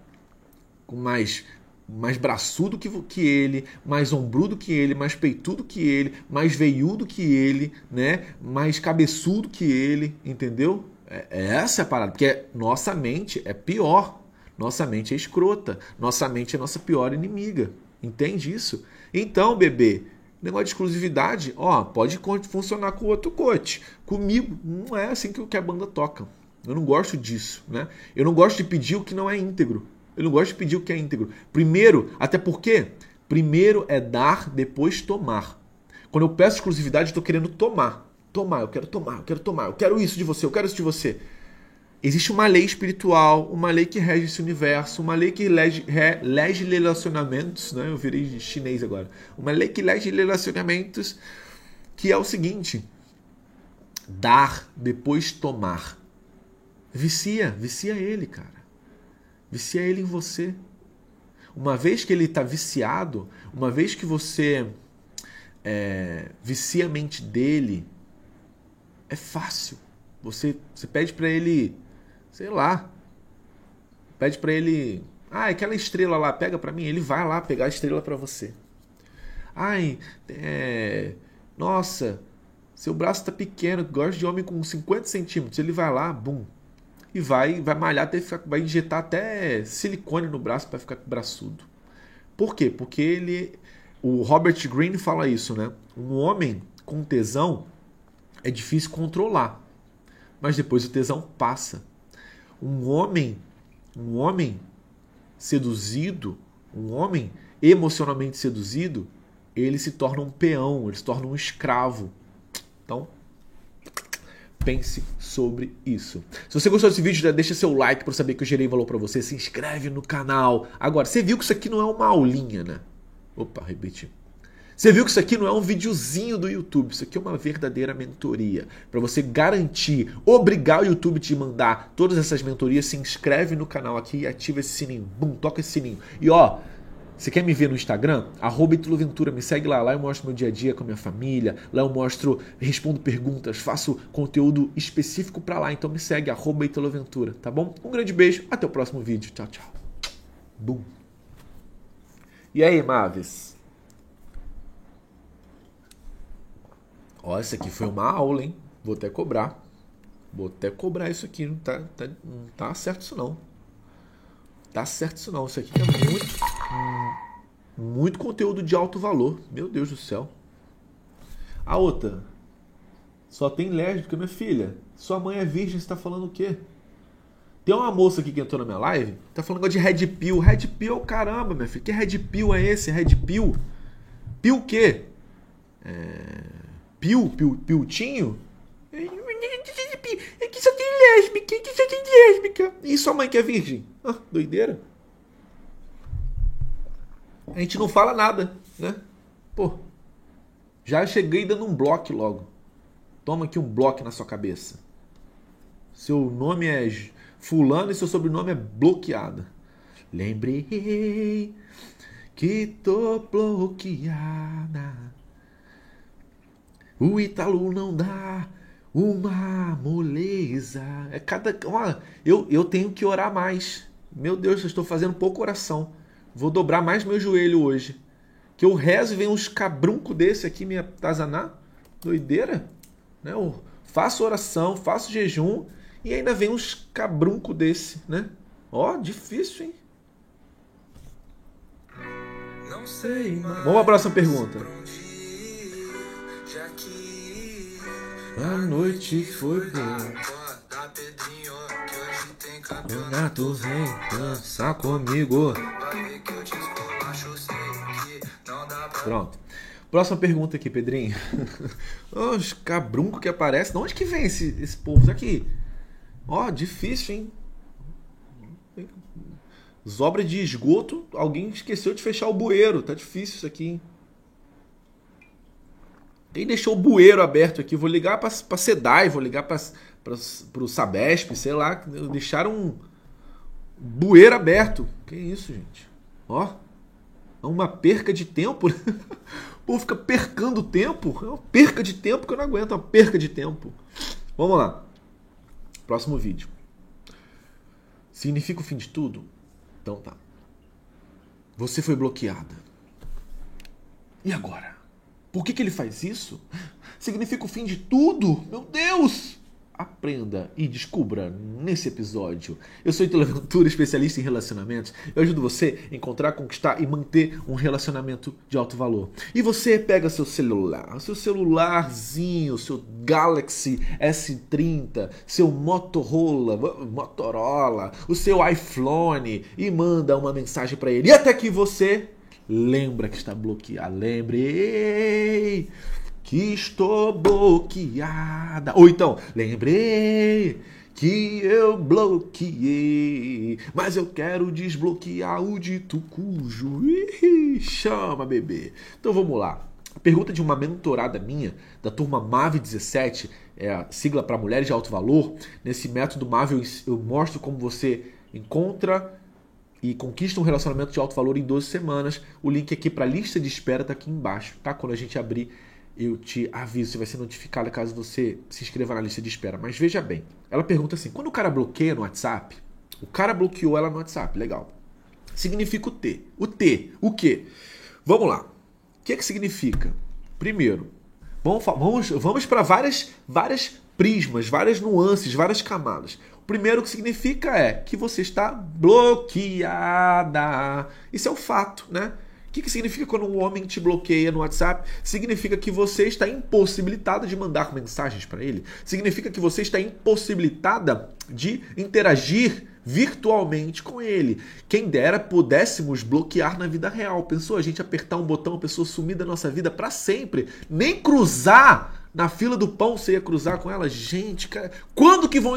com mais mais braçudo que, que ele, mais ombrudo que ele, mais peitudo que ele, mais veiudo que ele, né? Mais cabeçudo que ele, entendeu? É, essa é a parada, porque nossa mente é pior nossa mente é escrota. Nossa mente é nossa pior inimiga. Entende isso? Então, bebê, negócio de exclusividade, ó, pode funcionar com outro coach. Comigo, não é assim que a banda toca. Eu não gosto disso, né? Eu não gosto de pedir o que não é íntegro. Eu não gosto de pedir o que é íntegro. Primeiro, até porque, primeiro é dar, depois tomar. Quando eu peço exclusividade, estou querendo tomar. Tomar, eu quero tomar, eu quero tomar, eu quero isso de você, eu quero isso de você. Existe uma lei espiritual, uma lei que rege esse universo, uma lei que lege, relacionamentos, né? Eu virei chinês agora. Uma lei que lege relacionamentos, que é o seguinte: dar, depois tomar. Vicia, vicia ele, cara. Vicia ele em você. Uma vez que ele está viciado, uma vez que você é, vicia a mente dele, é fácil. Você, você pede para ele sei lá, pede para ele Ah, aquela estrela lá, pega pra mim. Ele vai lá pegar a estrela pra você. Ai, é... Nossa, seu braço tá pequeno, gosta de homem com 50 centímetros. Ele vai lá, bum. E vai, vai malhar até ficar, vai injetar até silicone no braço para ficar braçudo. Por quê? Porque ele. O Robert Greene fala isso, né? Um homem com tesão é difícil controlar. Mas depois o tesão passa. Um homem, um homem seduzido, um homem emocionalmente seduzido, ele se torna um peão, ele se torna um escravo. Então, pense sobre isso. Se você gostou desse vídeo, deixa seu like para saber que eu gerei valor para você, se inscreve no canal. Agora, você viu que isso aqui não é uma aulinha, né? Opa, repeti. Você viu que isso aqui não é um videozinho do YouTube, isso aqui é uma verdadeira mentoria. Para você garantir, obrigar o YouTube a te mandar todas essas mentorias, se inscreve no canal aqui e ativa esse sininho. Bum, toca esse sininho. E ó, você quer me ver no Instagram? Arroba me segue lá. Lá eu mostro meu dia a dia com a minha família. Lá eu mostro, respondo perguntas, faço conteúdo específico para lá. Então me segue, arroba tá bom? Um grande beijo, até o próximo vídeo. Tchau, tchau. Bum. E aí, Maves? Ó, isso aqui foi uma aula, hein? Vou até cobrar. Vou até cobrar isso aqui. Não tá, tá, não tá certo isso não. Tá certo isso não. Isso aqui é muito, muito conteúdo de alto valor. Meu Deus do céu. A outra. Só tem lésbica, minha filha. Sua mãe é virgem, você tá falando o quê? Tem uma moça aqui que entrou na minha live, tá falando de Red Pill. Red Pill, caramba, minha filha. Que Red Pill é esse? Red Pill? Pill o quê? É... Pill? Pill? Piltinho? É que só tem lésbica, é que só tem lésbica. E sua mãe que é virgem? Ah, doideira. A gente não fala nada, né? Pô, já cheguei dando um bloco logo. Toma aqui um bloco na sua cabeça. Seu nome é fulano e seu sobrenome é bloqueado. Lembrei que tô bloqueada. O Italu não dá uma moleza. É cada. Ó, eu, eu tenho que orar mais. Meu Deus, eu estou fazendo pouca oração. Vou dobrar mais meu joelho hoje. Que eu rezo e vem uns cabrunco desse aqui me atazanar. Doideira. Né? Eu faço oração, faço jejum e ainda vem uns cabrunco desse, né? Ó, difícil, hein? Não sei, mais Vamos à próxima pergunta. A noite foi boa. Campeonato vem dançar comigo. Pronto. Próxima pergunta aqui, Pedrinho. Os cabrunco que aparece. De onde que vem esse, esse povo? aqui? Ó, difícil, hein? Zobra de esgoto. Alguém esqueceu de fechar o bueiro. Tá difícil isso aqui, hein? Quem deixou o bueiro aberto aqui? Vou ligar para a SEDAI, vou ligar para o Sabesp, sei lá. Deixaram um bueiro aberto. Que isso, gente? Ó, é uma perca de tempo. o povo fica percando tempo. É uma perca de tempo que eu não aguento, é uma perca de tempo. Vamos lá. Próximo vídeo. Significa o fim de tudo? Então tá. Você foi bloqueada. E agora? Por que, que ele faz isso? Significa o fim de tudo? Meu Deus! Aprenda e descubra nesse episódio. Eu sou Ítalo Ventura, especialista em relacionamentos. Eu ajudo você a encontrar, conquistar e manter um relacionamento de alto valor. E você pega seu celular, seu celularzinho, seu Galaxy S30, seu Motorola, Motorola, o seu iPhone e manda uma mensagem para ele. E até que você lembra que está bloqueado. Lembrei que estou bloqueada. Ou então, lembrei que eu bloqueei, mas eu quero desbloquear o dito cujo. Ih, chama, bebê. Então vamos lá. Pergunta de uma mentorada minha, da turma MAV 17, é sigla para mulheres de alto valor. Nesse método MAV eu, eu mostro como você encontra e conquista um relacionamento de alto valor em 12 semanas. O link aqui para a lista de espera está aqui embaixo, tá? Quando a gente abrir, eu te aviso, você vai ser notificado caso você se inscreva na lista de espera. Mas veja bem, ela pergunta assim: quando o cara bloqueia no WhatsApp, o cara bloqueou ela no WhatsApp, legal. significa o T. O T, o quê? Vamos lá. O que, é que significa? Primeiro, vamos, vamos, vamos para várias, várias prismas, várias nuances, várias camadas. O primeiro que significa é que você está bloqueada. Isso é o fato, né? O que, que significa quando um homem te bloqueia no WhatsApp? Significa que você está impossibilitada de mandar mensagens para ele. Significa que você está impossibilitada de interagir virtualmente com ele. Quem dera pudéssemos bloquear na vida real. Pensou a gente apertar um botão, a pessoa sumir da nossa vida para sempre, nem cruzar na fila do pão você ia cruzar com ela? Gente, cara, quando que vão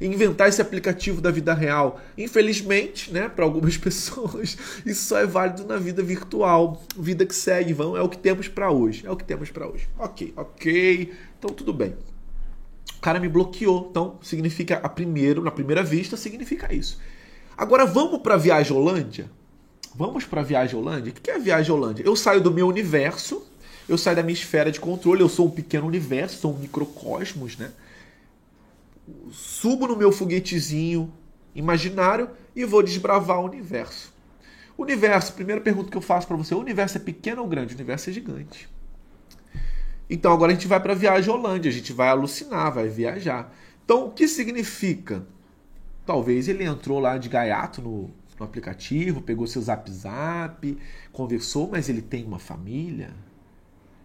inventar esse aplicativo da vida real? Infelizmente, né, para algumas pessoas, isso só é válido na vida virtual. Vida que segue, vão, é o que temos para hoje. É o que temos para hoje. OK, OK. Então tudo bem. O cara me bloqueou. Então significa a primeiro, na primeira vista significa isso. Agora vamos para a viagem Holândia? Vamos para a viagem Holândia? O que é a viagem Holândia? Eu saio do meu universo eu saio da minha esfera de controle, eu sou um pequeno universo, sou um microcosmos, né? Subo no meu foguetezinho imaginário e vou desbravar o universo. Universo, primeira pergunta que eu faço para você: o universo é pequeno ou grande? O universo é gigante. Então agora a gente vai para a viagem Holândia, a gente vai alucinar, vai viajar. Então o que significa? Talvez ele entrou lá de gaiato no, no aplicativo, pegou seu zap zap, conversou, mas ele tem uma família,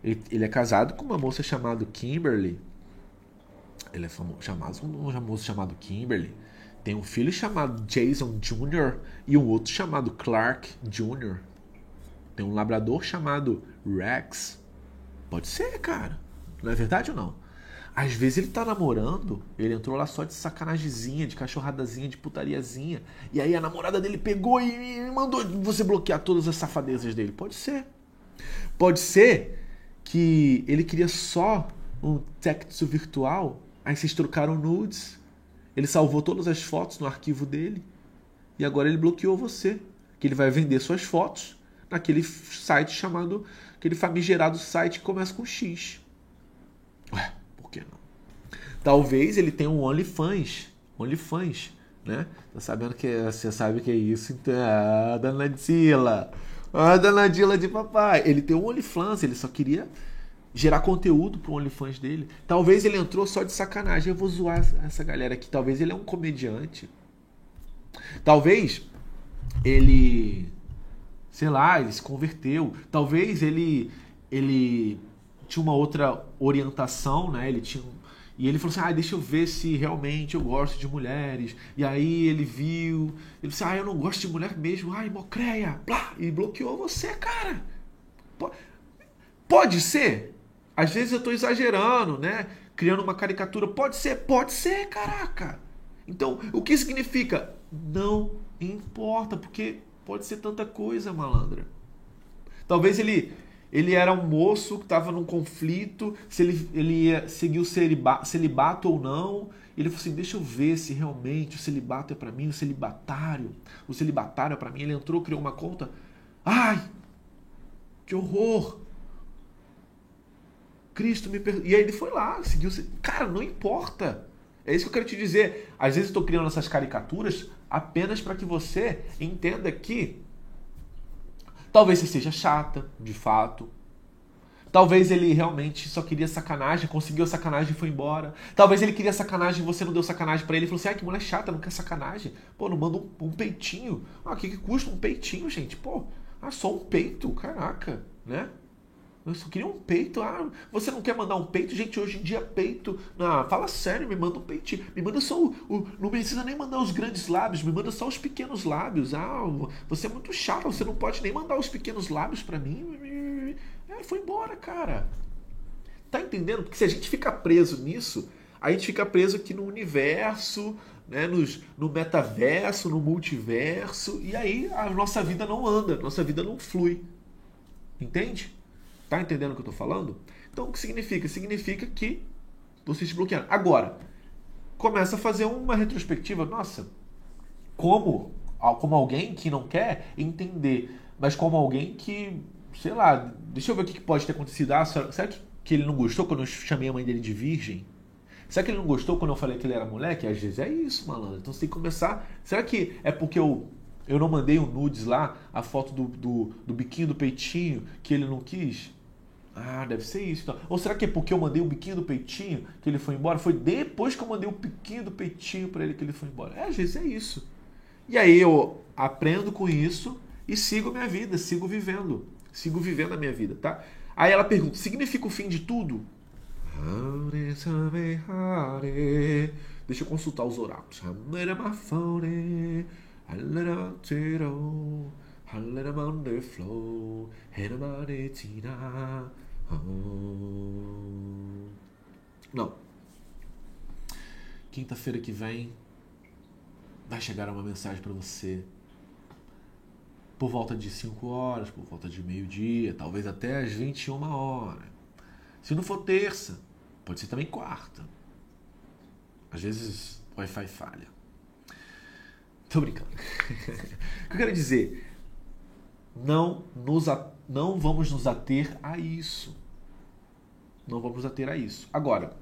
ele, ele é casado com uma moça chamada Kimberly. Ele é chamado, um moço chamado Kimberly. Tem um filho chamado Jason Jr. e um outro chamado Clark Jr. Tem um labrador chamado Rex. Pode ser, cara. Não é verdade ou não? Às vezes ele tá namorando, ele entrou lá só de sacanagemzinha, de cachorradazinha, de putariazinha. E aí a namorada dele pegou e mandou você bloquear todas as safadezas dele. Pode ser. Pode ser que ele queria só um texto virtual, aí vocês trocaram nudes, ele salvou todas as fotos no arquivo dele e agora ele bloqueou você, que ele vai vender suas fotos naquele site chamado, aquele famigerado site que começa com X. Ué, por que não? Talvez ele tenha um OnlyFans, OnlyFans, né? Tá sabendo que é, você sabe que é isso, então, ah, danadila. A danadila de papai. Ele tem um OnlyFans, ele só queria gerar conteúdo pro OnlyFans dele. Talvez ele entrou só de sacanagem. Eu vou zoar essa galera aqui. Talvez ele é um comediante. Talvez ele, sei lá, ele se converteu. Talvez ele ele tinha uma outra orientação, né? Ele tinha e ele falou assim: ah, deixa eu ver se realmente eu gosto de mulheres. E aí ele viu, ele disse: ah, eu não gosto de mulher mesmo. Ai, mocreia, blá, e bloqueou você, cara. Pode ser? Às vezes eu estou exagerando, né? Criando uma caricatura. Pode ser? Pode ser, caraca. Então, o que significa? Não importa, porque pode ser tanta coisa, malandra. Talvez ele ele era um moço que estava num conflito, se ele, ele ia seguir o celibato, ou não. Ele falou assim: deixa eu ver se realmente o celibato é para mim, o celibatário. O celibatário é para mim. Ele entrou, criou uma conta. Ai, que horror! Cristo me perdoa. E aí ele foi lá, seguiu. Cara, não importa. É isso que eu quero te dizer. Às vezes estou criando essas caricaturas apenas para que você entenda que Talvez você seja chata, de fato. Talvez ele realmente só queria sacanagem, conseguiu sacanagem e foi embora. Talvez ele queria sacanagem e você não deu sacanagem para ele. Ele falou assim: ai, que mulher chata, não quer sacanagem. Pô, não manda um, um peitinho. Ah, o que, que custa um peitinho, gente? Pô, ah, só um peito, caraca, né? Eu só queria um peito. Ah, você não quer mandar um peito? Gente, hoje em dia peito. Ah, fala sério, me manda um peitinho. Me manda só o, o, Não precisa nem mandar os grandes lábios, me manda só os pequenos lábios. Ah, você é muito chato, você não pode nem mandar os pequenos lábios para mim. É, foi embora, cara. Tá entendendo? Porque se a gente ficar preso nisso, a gente fica preso aqui no universo, né, nos, no metaverso, no multiverso, e aí a nossa vida não anda, nossa vida não flui. Entende? Tá entendendo o que eu tô falando? Então, o que significa? Significa que você se bloqueando. Agora, começa a fazer uma retrospectiva. Nossa, como, como alguém que não quer entender, mas como alguém que, sei lá, deixa eu ver o que pode ter acontecido. Ah, será que, que ele não gostou quando eu chamei a mãe dele de virgem? Será que ele não gostou quando eu falei que ele era moleque? Às vezes é isso, malandro. Então você tem que começar. Será que é porque eu Eu não mandei o nudes lá, a foto do, do, do biquinho do peitinho que ele não quis? Ah, deve ser isso. Então. Ou será que é porque eu mandei o biquinho do peitinho que ele foi embora? Foi depois que eu mandei o biquinho do peitinho para ele que ele foi embora. É, às vezes é isso. E aí eu aprendo com isso e sigo minha vida, sigo vivendo. Sigo vivendo a minha vida, tá? Aí ela pergunta: significa o fim de tudo? Deixa eu consultar os oráculos. Não. Quinta-feira que vem vai chegar uma mensagem para você por volta de 5 horas, por volta de meio-dia, talvez até às 21 horas. Se não for terça, pode ser também quarta. Às vezes o Wi-Fi falha. Tô brincando. o que eu quero dizer? Não, nos, não vamos nos ater a isso. Não vamos ater a isso. Agora,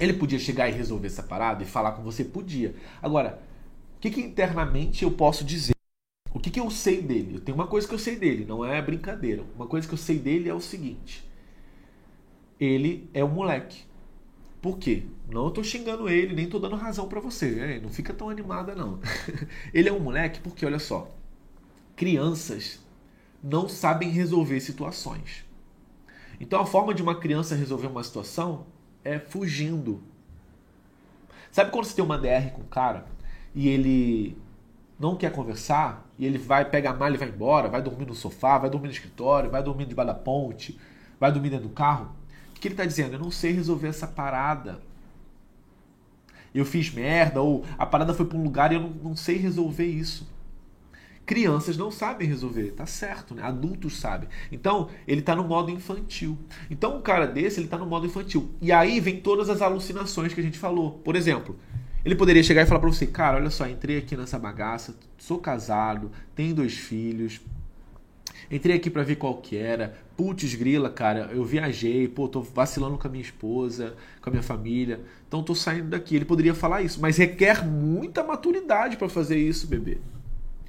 ele podia chegar e resolver essa parada e falar com você? Podia. Agora, o que, que internamente eu posso dizer? O que, que eu sei dele? Eu tenho uma coisa que eu sei dele, não é brincadeira. Uma coisa que eu sei dele é o seguinte: ele é um moleque. Por quê? Não estou xingando ele, nem estou dando razão para você. Né? Não fica tão animada, não. ele é um moleque porque, olha só, crianças não sabem resolver situações. Então a forma de uma criança resolver uma situação é fugindo. Sabe quando você tem uma DR com um cara e ele não quer conversar e ele vai, pega a mala e vai embora, vai dormir no sofá, vai dormir no escritório, vai dormir debaixo da ponte, vai dormir dentro do carro? O que ele está dizendo? Eu não sei resolver essa parada. Eu fiz merda, ou a parada foi para um lugar e eu não, não sei resolver isso. Crianças não sabem resolver, tá certo, né? Adultos sabem. Então, ele tá no modo infantil. Então, um cara desse, ele tá no modo infantil. E aí vem todas as alucinações que a gente falou. Por exemplo, ele poderia chegar e falar para você: "Cara, olha só, entrei aqui nessa bagaça, sou casado, tenho dois filhos, Entrei aqui para ver qual que era. Putz, grila, cara, eu viajei, pô, tô vacilando com a minha esposa, com a minha família. Então tô saindo daqui. Ele poderia falar isso, mas requer muita maturidade para fazer isso, bebê.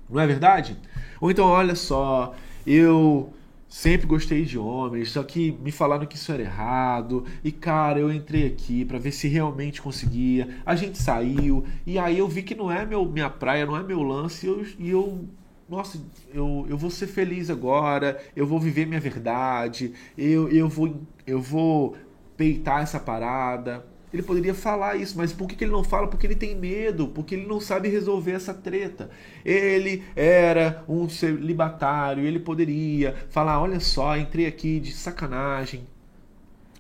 Não é verdade? Ou então, olha só, eu sempre gostei de homens, só que me falaram que isso era errado. E cara, eu entrei aqui para ver se realmente conseguia. A gente saiu e aí eu vi que não é meu, minha praia, não é meu lance e eu, e eu nossa, eu, eu vou ser feliz agora, eu vou viver minha verdade, eu, eu, vou, eu vou peitar essa parada. Ele poderia falar isso, mas por que, que ele não fala? Porque ele tem medo, porque ele não sabe resolver essa treta. Ele era um celibatário, ele poderia falar: olha só, entrei aqui de sacanagem,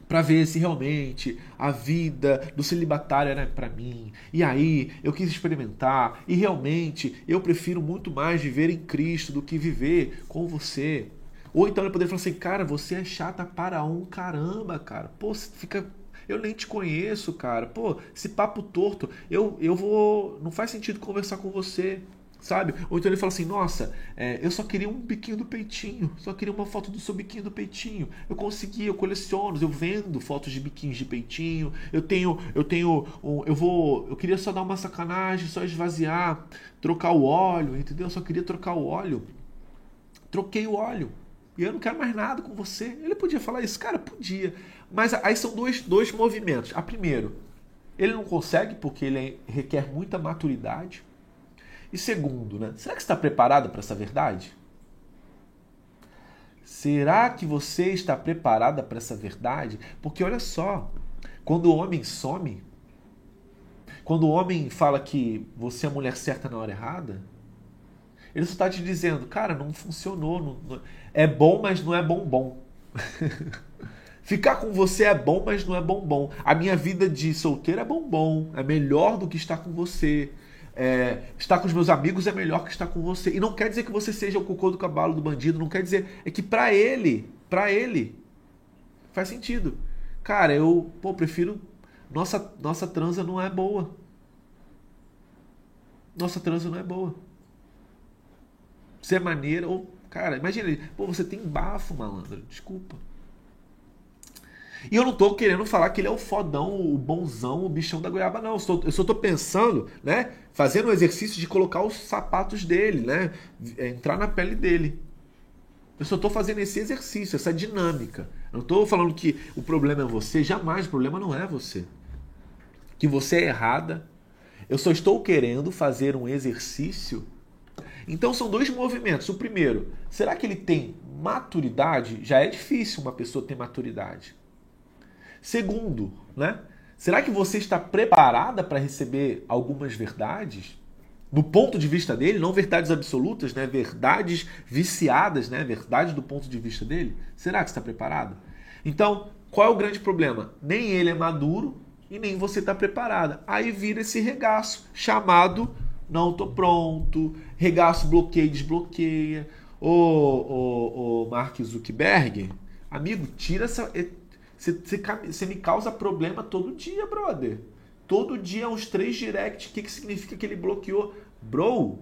para ver se realmente a vida do celibatário era para mim. E aí eu quis experimentar e realmente eu prefiro muito mais viver em Cristo do que viver com você. Ou então ele poderia falar assim, cara, você é chata para um caramba, cara. Pô, fica eu nem te conheço, cara. Pô, esse papo torto, eu, eu vou. Não faz sentido conversar com você sabe? Ou então ele fala assim: Nossa, é, eu só queria um biquinho do peitinho, só queria uma foto do seu biquinho do peitinho. Eu consegui, eu coleciono, eu vendo fotos de biquinhos de peitinho. Eu tenho, eu tenho, um, eu vou, eu queria só dar uma sacanagem, só esvaziar, trocar o óleo, entendeu? Eu só queria trocar o óleo. Troquei o óleo. E eu não quero mais nada com você. Ele podia falar isso, cara, podia. Mas aí são dois, dois movimentos. A primeiro, ele não consegue porque ele requer muita maturidade e segundo, né? Será que está preparado para essa verdade? Será que você está preparada para essa verdade? Porque olha só, quando o homem some, quando o homem fala que você é a mulher certa na hora errada, ele só está te dizendo, cara, não funcionou. Não, não, é bom, mas não é bom bom. Ficar com você é bom, mas não é bom bom. A minha vida de solteiro é bom bom. É melhor do que estar com você é, estar com os meus amigos é melhor que estar com você. E não quer dizer que você seja o cocô do cavalo do bandido, não quer dizer. É que para ele, para ele, faz sentido. Cara, eu pô, prefiro. Nossa, nossa transa não é boa. Nossa transa não é boa. Você é maneira, ou. Cara, imagina, pô, você tem bafo, malandro. Desculpa. E eu não tô querendo falar que ele é o fodão, o bonzão, o bichão da goiaba, não. Eu só, eu só tô pensando, né? Fazendo o exercício de colocar os sapatos dele, né? Entrar na pele dele. Eu só tô fazendo esse exercício, essa dinâmica. Eu não tô falando que o problema é você, jamais o problema não é você. Que você é errada. Eu só estou querendo fazer um exercício. Então são dois movimentos. O primeiro, será que ele tem maturidade? Já é difícil uma pessoa ter maturidade. Segundo, né? Será que você está preparada para receber algumas verdades? Do ponto de vista dele, não verdades absolutas, né? Verdades viciadas, né? Verdades do ponto de vista dele. Será que está preparado? Então, qual é o grande problema? Nem ele é maduro e nem você está preparada. Aí vira esse regaço chamado não tô pronto, regaço bloqueia e desbloqueia. Ô, ô, ô Mark Zuckerberg, amigo, tira essa, você me causa problema todo dia, brother. Todo dia uns três direct. O que, que significa que ele bloqueou? Bro,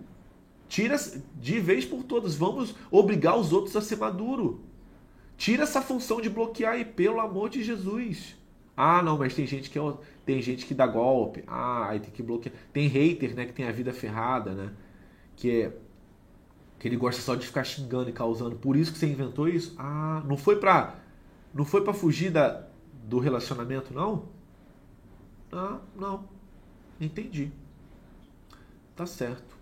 tira de vez por todas. Vamos obrigar os outros a ser maduro. Tira essa função de bloquear aí, pelo amor de Jesus. Ah, não, mas tem gente que é, tem gente que dá golpe. Ah, aí tem que bloquear. Tem hater, né, que tem a vida ferrada, né? Que é que ele gosta só de ficar xingando e causando. Por isso que você inventou isso? Ah, não foi pra não foi para fugir da, do relacionamento, não? Ah, não. Entendi. Tá certo.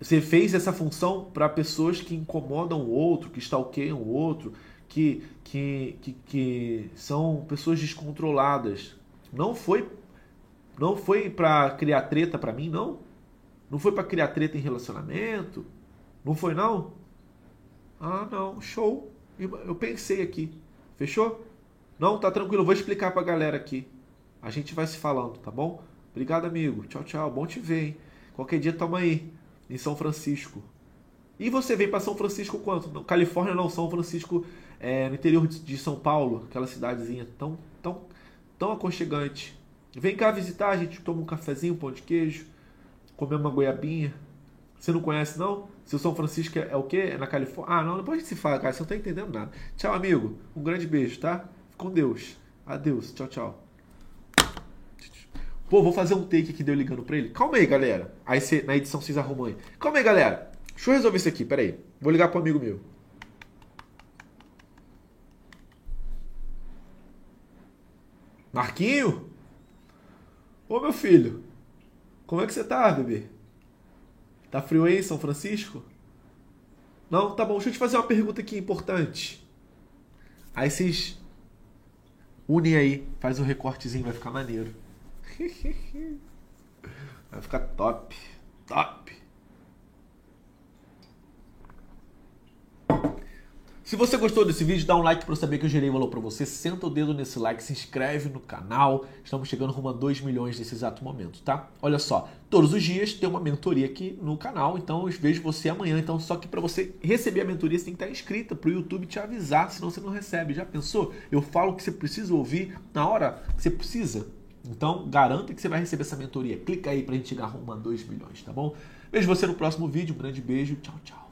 Você fez essa função para pessoas que incomodam o outro, que stalkeiam o outro, que, que, que, que são pessoas descontroladas. Não foi não foi para criar treta para mim, não? Não foi para criar treta em relacionamento? Não foi não? Ah, não, show. Eu pensei aqui. Fechou? Não, tá tranquilo, vou explicar pra galera aqui. A gente vai se falando, tá bom? Obrigado, amigo. Tchau, tchau. Bom te ver, hein? Qualquer dia tamo aí, em São Francisco. E você vem para São Francisco quanto? Califórnia não, São Francisco é, no interior de São Paulo, aquela cidadezinha tão, tão, tão aconchegante. Vem cá visitar, a gente toma um cafezinho, um pão de queijo, comer uma goiabinha. Você não conhece, não? Se o São Francisco é, é o quê? É na Califórnia? Ah, não, depois gente se fala, cara. Você não tá entendendo nada. Tchau, amigo. Um grande beijo, tá? Com Deus. Adeus. Tchau, tchau. Pô, vou fazer um take aqui de eu ligando pra ele. Calma aí, galera. Aí cê, na edição vocês arrumam aí. Calma aí, galera. Deixa eu resolver isso aqui, pera aí. Vou ligar pro amigo meu. Marquinho? Ô, meu filho. Como é que você tá, bebê? Tá frio aí em São Francisco? Não? Tá bom, deixa eu te fazer uma pergunta aqui importante. Aí vocês unem aí, faz um recortezinho, vai ficar maneiro. vai ficar top. Top. Se você gostou desse vídeo, dá um like para saber que eu gerei valor para você. Senta o dedo nesse like, se inscreve no canal. Estamos chegando rumo a 2 milhões nesse exato momento, tá? Olha só, todos os dias tem uma mentoria aqui no canal, então eu vejo você amanhã. Então, só que para você receber a mentoria, você tem que estar inscrita para o YouTube te avisar, senão você não recebe. Já pensou? Eu falo que você precisa ouvir na hora que você precisa. Então, garanta que você vai receber essa mentoria. Clica aí para a gente chegar rumo a 2 milhões, tá bom? Vejo você no próximo vídeo. Um grande beijo. Tchau, tchau.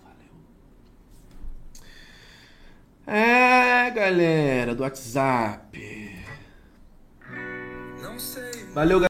É, galera, do WhatsApp. Valeu, galera.